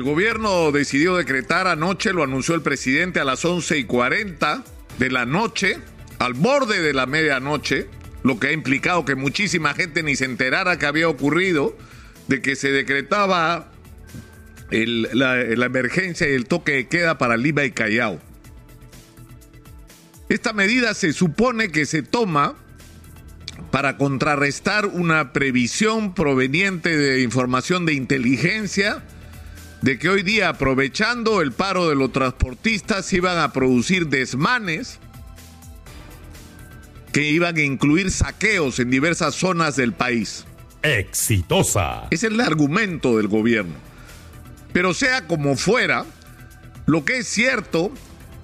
El gobierno decidió decretar anoche, lo anunció el presidente a las 11 y 40 de la noche, al borde de la medianoche, lo que ha implicado que muchísima gente ni se enterara que había ocurrido, de que se decretaba la, la, emergencia y el toque de queda para Lima y Callao. Esta medida se supone que se toma para contrarrestar una previsión proveniente de información de inteligencia de que hoy día, aprovechando el paro de los transportistas, iban a producir desmanes que iban a incluir saqueos en diversas zonas del país. Exitosa. Ese es el argumento del gobierno. Pero sea como fuera, lo que es cierto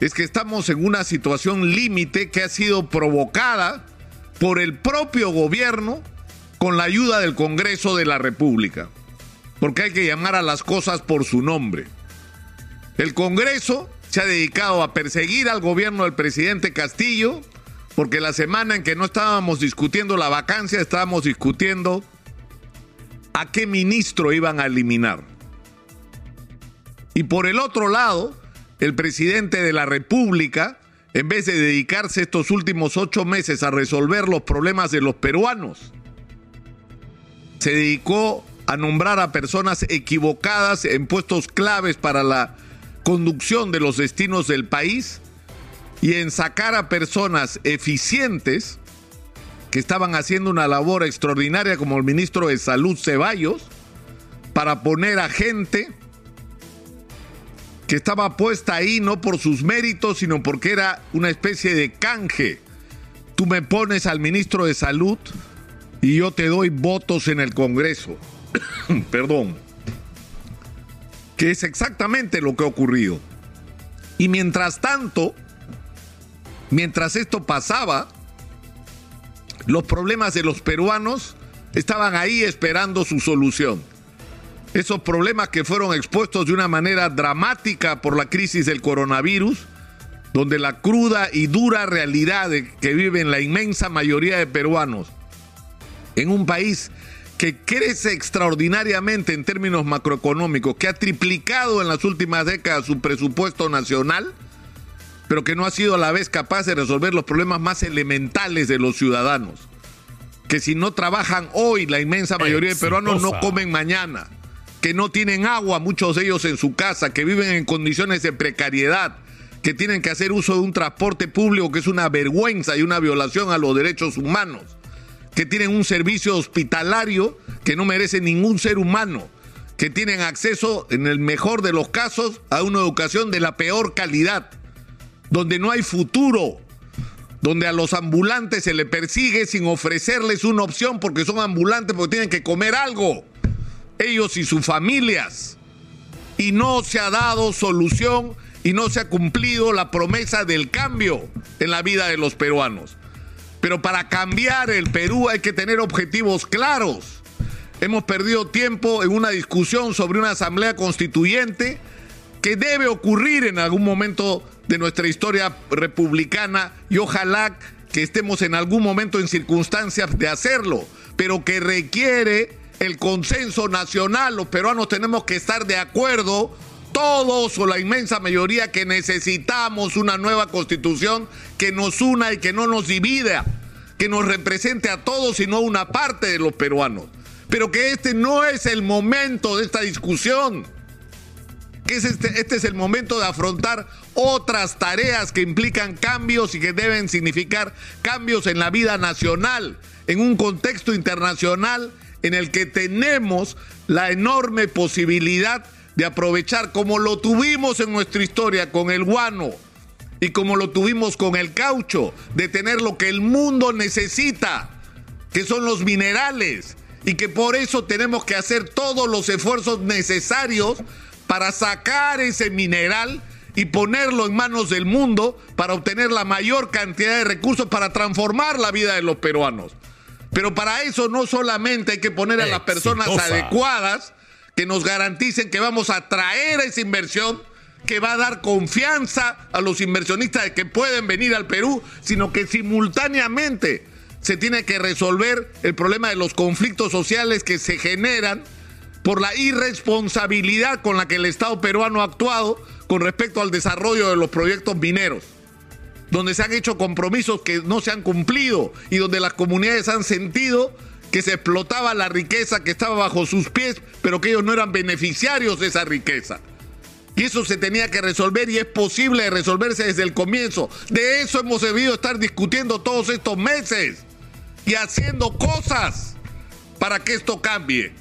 es que estamos en una situación límite que ha sido provocada por el propio gobierno con la ayuda del Congreso de la República porque hay que llamar a las cosas por su nombre. El Congreso se ha dedicado a perseguir al gobierno del presidente Castillo, porque la semana en que no estábamos discutiendo la vacancia, estábamos discutiendo a qué ministro iban a eliminar. Y por el otro lado, el presidente de la República, en vez de dedicarse estos últimos ocho meses a resolver los problemas de los peruanos, se dedicó a nombrar a personas equivocadas en puestos claves para la conducción de los destinos del país y en sacar a personas eficientes que estaban haciendo una labor extraordinaria como el ministro de Salud Ceballos para poner a gente que estaba puesta ahí no por sus méritos, sino porque era una especie de canje. Tú me pones al ministro de Salud y yo te doy votos en el Congreso. perdón, que es exactamente lo que ha ocurrido. Y mientras tanto, mientras esto pasaba, los problemas de los peruanos estaban ahí esperando su solución. Esos problemas que fueron expuestos de una manera dramática por la crisis del coronavirus, donde la cruda y dura realidad que viven la inmensa mayoría de peruanos en un país que crece extraordinariamente en términos macroeconómicos, que ha triplicado en las últimas décadas su presupuesto nacional, pero que no ha sido a la vez capaz de resolver los problemas más elementales de los ciudadanos. Que si no trabajan hoy, la inmensa mayoría de peruanos no comen mañana, que no tienen agua, muchos de ellos en su casa, que viven en condiciones de precariedad, que tienen que hacer uso de un transporte público que es una vergüenza y una violación a los derechos humanos que tienen un servicio hospitalario que no merece ningún ser humano, que tienen acceso, en el mejor de los casos, a una educación de la peor calidad, donde no hay futuro, donde a los ambulantes se le persigue sin ofrecerles una opción porque son ambulantes porque tienen que comer algo, ellos y sus familias. Y no se ha dado solución y no se ha cumplido la promesa del cambio en la vida de los peruanos. Pero para cambiar el Perú hay que tener objetivos claros. Hemos perdido tiempo en una discusión sobre una asamblea constituyente que debe ocurrir en algún momento de nuestra historia republicana y ojalá que estemos en algún momento en circunstancias de hacerlo, pero que requiere el consenso nacional. Los peruanos tenemos que estar de acuerdo todos o la inmensa mayoría que necesitamos una nueva constitución que nos una y que no nos divida, que nos represente a todos y no a una parte de los peruanos. Pero que este no es el momento de esta discusión. Que este, este es el momento de afrontar otras tareas que implican cambios y que deben significar cambios en la vida nacional, en un contexto internacional en el que tenemos la enorme posibilidad de aprovechar como lo tuvimos en nuestra historia con el guano y como lo tuvimos con el caucho, de tener lo que el mundo necesita, que son los minerales, y que por eso tenemos que hacer todos los esfuerzos necesarios para sacar ese mineral y ponerlo en manos del mundo para obtener la mayor cantidad de recursos para transformar la vida de los peruanos. Pero para eso no solamente hay que poner a las personas adecuadas, que nos garanticen que vamos a traer esa inversión que va a dar confianza a los inversionistas de que pueden venir al Perú, sino que simultáneamente se tiene que resolver el problema de los conflictos sociales que se generan por la irresponsabilidad con la que el Estado peruano ha actuado con respecto al desarrollo de los proyectos mineros, donde se han hecho compromisos que no se han cumplido y donde las comunidades han sentido que se explotaba la riqueza que estaba bajo sus pies, pero que ellos no eran beneficiarios de esa riqueza. Y eso se tenía que resolver y es posible resolverse desde el comienzo. De eso hemos debido estar discutiendo todos estos meses y haciendo cosas para que esto cambie.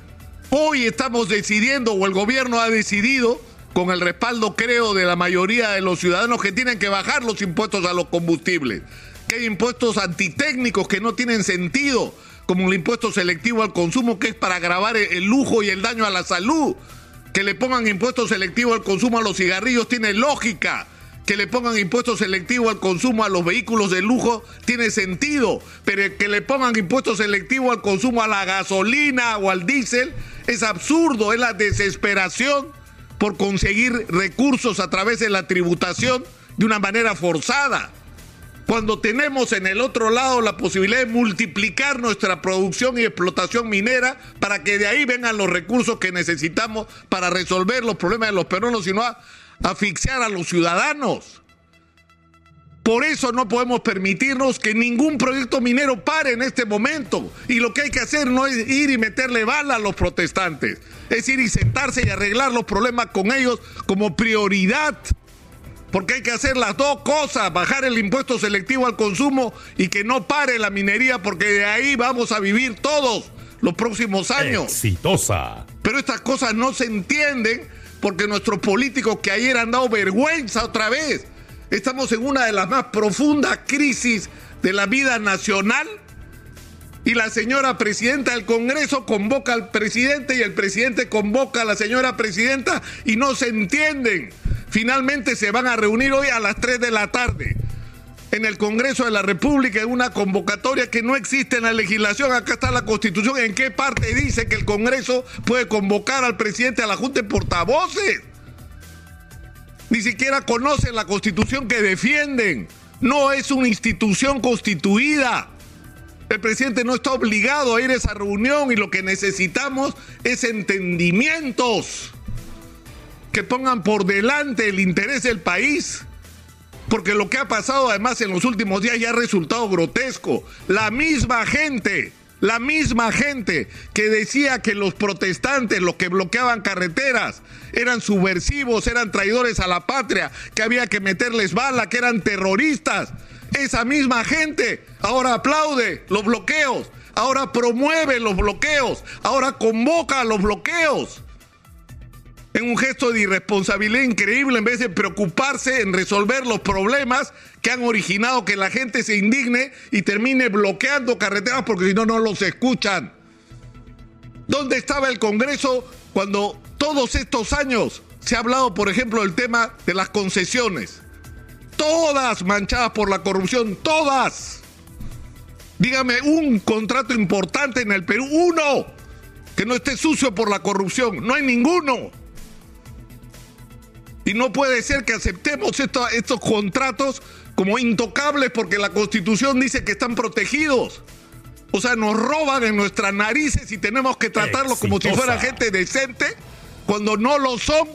Hoy estamos decidiendo, o el gobierno ha decidido, con el respaldo creo de la mayoría de los ciudadanos, que tienen que bajar los impuestos a los combustibles, que hay impuestos antitécnicos que no tienen sentido, como el impuesto selectivo al consumo, que es para agravar el lujo y el daño a la salud. Que le pongan impuesto selectivo al consumo a los cigarrillos tiene lógica que le pongan impuestos selectivos al consumo a los vehículos de lujo tiene sentido, pero que le pongan impuestos selectivos al consumo a la gasolina o al diésel es absurdo, es la desesperación por conseguir recursos a través de la tributación de una manera forzada. Cuando tenemos en el otro lado la posibilidad de multiplicar nuestra producción y explotación minera para que de ahí vengan los recursos que necesitamos para resolver los problemas de los peruanos y no asfixiar a los ciudadanos. Por eso no podemos permitirnos que ningún proyecto minero pare en este momento. Y lo que hay que hacer no es ir y meterle bala a los protestantes, es ir y sentarse y arreglar los problemas con ellos como prioridad. Porque hay que hacer las dos cosas, bajar el impuesto selectivo al consumo y que no pare la minería, porque de ahí vamos a vivir todos los próximos años. Exitosa. Pero estas cosas no se entienden porque nuestros políticos que ayer han dado vergüenza otra vez, estamos en una de las más profundas crisis de la vida nacional. Y la señora presidenta del Congreso convoca al presidente y el presidente convoca a la señora presidenta y no se entienden. Finalmente se van a reunir hoy a las 3 de la tarde en el Congreso de la República en una convocatoria que no existe en la legislación. Acá está la Constitución. ¿En qué parte dice que el Congreso puede convocar al presidente a la Junta de Portavoces? Ni siquiera conocen la Constitución que defienden. No es una institución constituida. El presidente no está obligado a ir a esa reunión y lo que necesitamos es entendimientos que pongan por delante el interés del país porque lo que ha pasado además en los últimos días ya ha resultado grotesco. La misma gente, la misma gente que decía que los protestantes, los que bloqueaban carreteras, eran subversivos, eran traidores a la patria, que había que meterles bala, que eran terroristas. Esa misma gente ahora aplaude los bloqueos, ahora promueve los bloqueos, ahora convoca a los bloqueos en un gesto de irresponsabilidad increíble en vez de preocuparse en resolver los problemas que han originado que la gente se indigne y termine bloqueando carreteras porque si no, no los escuchan. ¿Dónde estaba el Congreso cuando todos estos años se ha hablado, por ejemplo, del tema de las concesiones? Todas manchadas por la corrupción, todas. Dígame un contrato importante en el Perú, uno, que no esté sucio por la corrupción. No hay ninguno. Y no puede ser que aceptemos estos contratos como intocables porque la constitución dice que están protegidos. O sea, nos roban en nuestras narices y tenemos que tratarlos como si fueran gente decente cuando no lo son.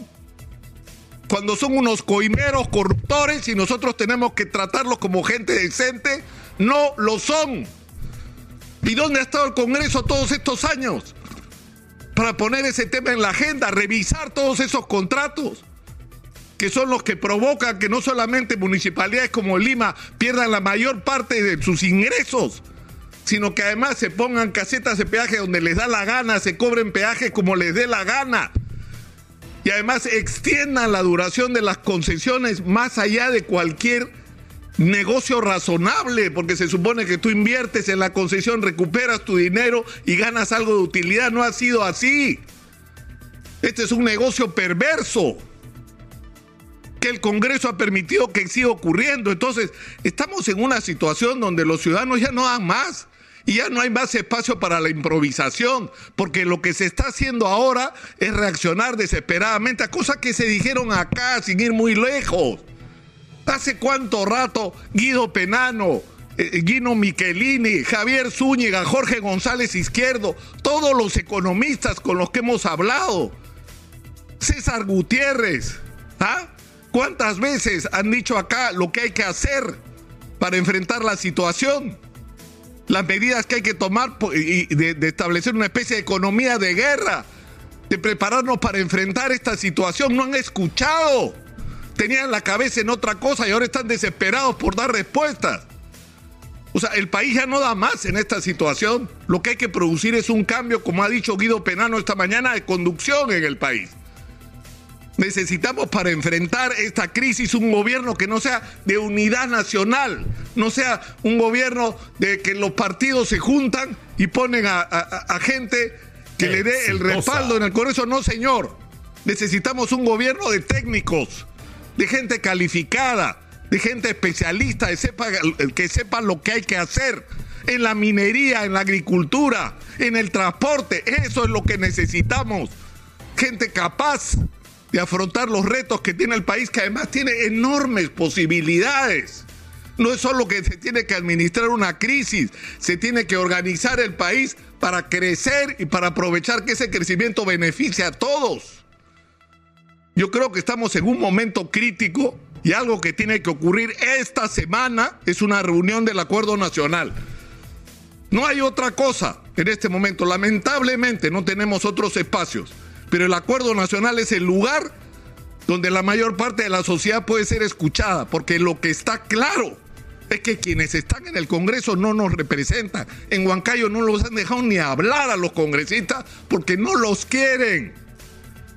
Cuando son unos coimeros corruptores y nosotros tenemos que tratarlos como gente decente, no lo son. ¿Y dónde ha estado el Congreso todos estos años? Para poner ese tema en la agenda, revisar todos esos contratos que son los que provocan que no solamente municipalidades como Lima pierdan la mayor parte de sus ingresos, sino que además se pongan casetas de peaje donde les da la gana, se cobren peaje como les dé la gana. Y además extiendan la duración de las concesiones más allá de cualquier negocio razonable, porque se supone que tú inviertes en la concesión, recuperas tu dinero y ganas algo de utilidad. No ha sido así. Este es un negocio perverso que el Congreso ha permitido que siga ocurriendo. Entonces, estamos en una situación donde los ciudadanos ya no dan más y ya no hay más espacio para la improvisación, porque lo que se está haciendo ahora es reaccionar desesperadamente a cosas que se dijeron acá sin ir muy lejos. ¿Hace cuánto rato Guido Penano eh, Guino Michelini, Javier Zúñiga, Jorge González Izquierdo, todos los economistas con los que hemos hablado. César Gutiérrez, ¿ah? ¿Cuántas veces han dicho acá lo que hay que hacer para enfrentar la situación? Las medidas que hay que tomar y de, de establecer una especie de economía de guerra, de prepararnos para enfrentar esta situación. No han escuchado. Tenían la cabeza en otra cosa y ahora están desesperados por dar respuestas. O sea, el país ya no da más en esta situación. Lo que hay que producir es un cambio, como ha dicho Guido Penano esta mañana, de conducción en el país. Necesitamos para enfrentar esta crisis un gobierno que no sea de unidad nacional, no sea un gobierno de que los partidos se juntan y ponen a, gente que le dé el respaldo en el Congreso. No, señor. Necesitamos un gobierno de técnicos, de gente calificada, de gente especialista, de sepa, que sepa lo que hay que hacer en la minería, en la agricultura, en el transporte. Eso es lo que necesitamos. Gente capaz de afrontar los retos que tiene el país, que además tiene enormes posibilidades. No es solo que se tiene que administrar una crisis, se tiene que organizar el país para crecer y para aprovechar que ese crecimiento beneficie a todos. Yo creo que estamos en un momento crítico y algo que tiene que ocurrir esta semana es una reunión del Acuerdo Nacional. No hay otra cosa en este momento. Lamentablemente no tenemos otros espacios, pero el Acuerdo Nacional es el lugar donde la mayor parte de la sociedad puede ser escuchada, porque lo que está claro es que quienes están en el Congreso no nos representan. En Huancayo no los han dejado ni hablar a los congresistas porque no los quieren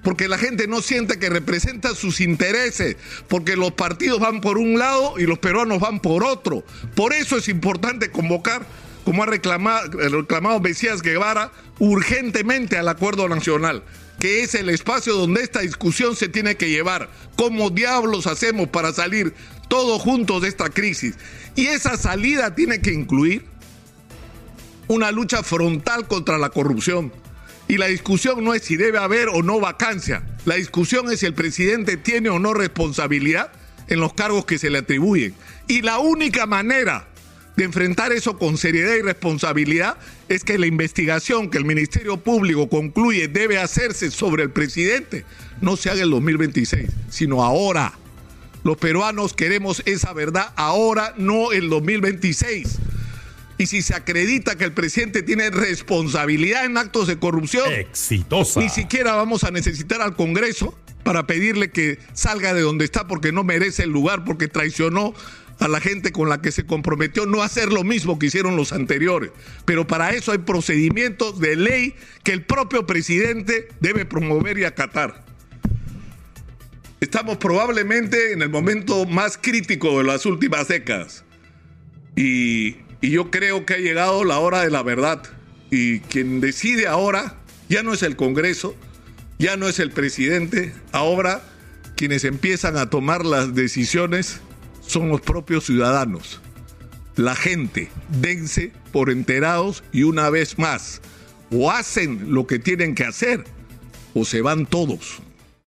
porque la gente no siente que representa sus intereses, porque los partidos van por un lado y los peruanos van por otro. Por eso es importante convocar, como ha reclamado, reclamado Mesías Guevara, urgentemente al acuerdo nacional que es el espacio donde esta discusión se tiene que llevar. ¿Cómo diablos hacemos para salir todos juntos de esta crisis? Y esa salida tiene que incluir una lucha frontal contra la corrupción, y la discusión no es si debe haber o no vacancia. La discusión es si el presidente tiene o no responsabilidad en los cargos que se le atribuyen. Y la única manera de enfrentar eso con seriedad y responsabilidad es que la investigación que el Ministerio Público concluye debe hacerse sobre el presidente no se haga en el 2026, sino ahora. Los peruanos queremos esa verdad ahora, no el 2026 y si se acredita que el presidente tiene responsabilidad en actos de corrupción, exitosa. Ni siquiera vamos a necesitar al Congreso para pedirle que salga de donde está porque no merece el lugar, porque traicionó a la gente con la que se comprometió no hacer lo mismo que hicieron los anteriores. Pero para eso hay procedimientos de ley que el propio presidente debe promover y acatar. Estamos probablemente en el momento más crítico de las últimas décadas. Y y yo creo que ha llegado la hora de la verdad. Y quien decide ahora ya no es el Congreso, ya no es el presidente. Ahora quienes empiezan a tomar las decisiones son los propios ciudadanos. La gente, dense por enterados y una vez más, o hacen lo que tienen que hacer o se van todos.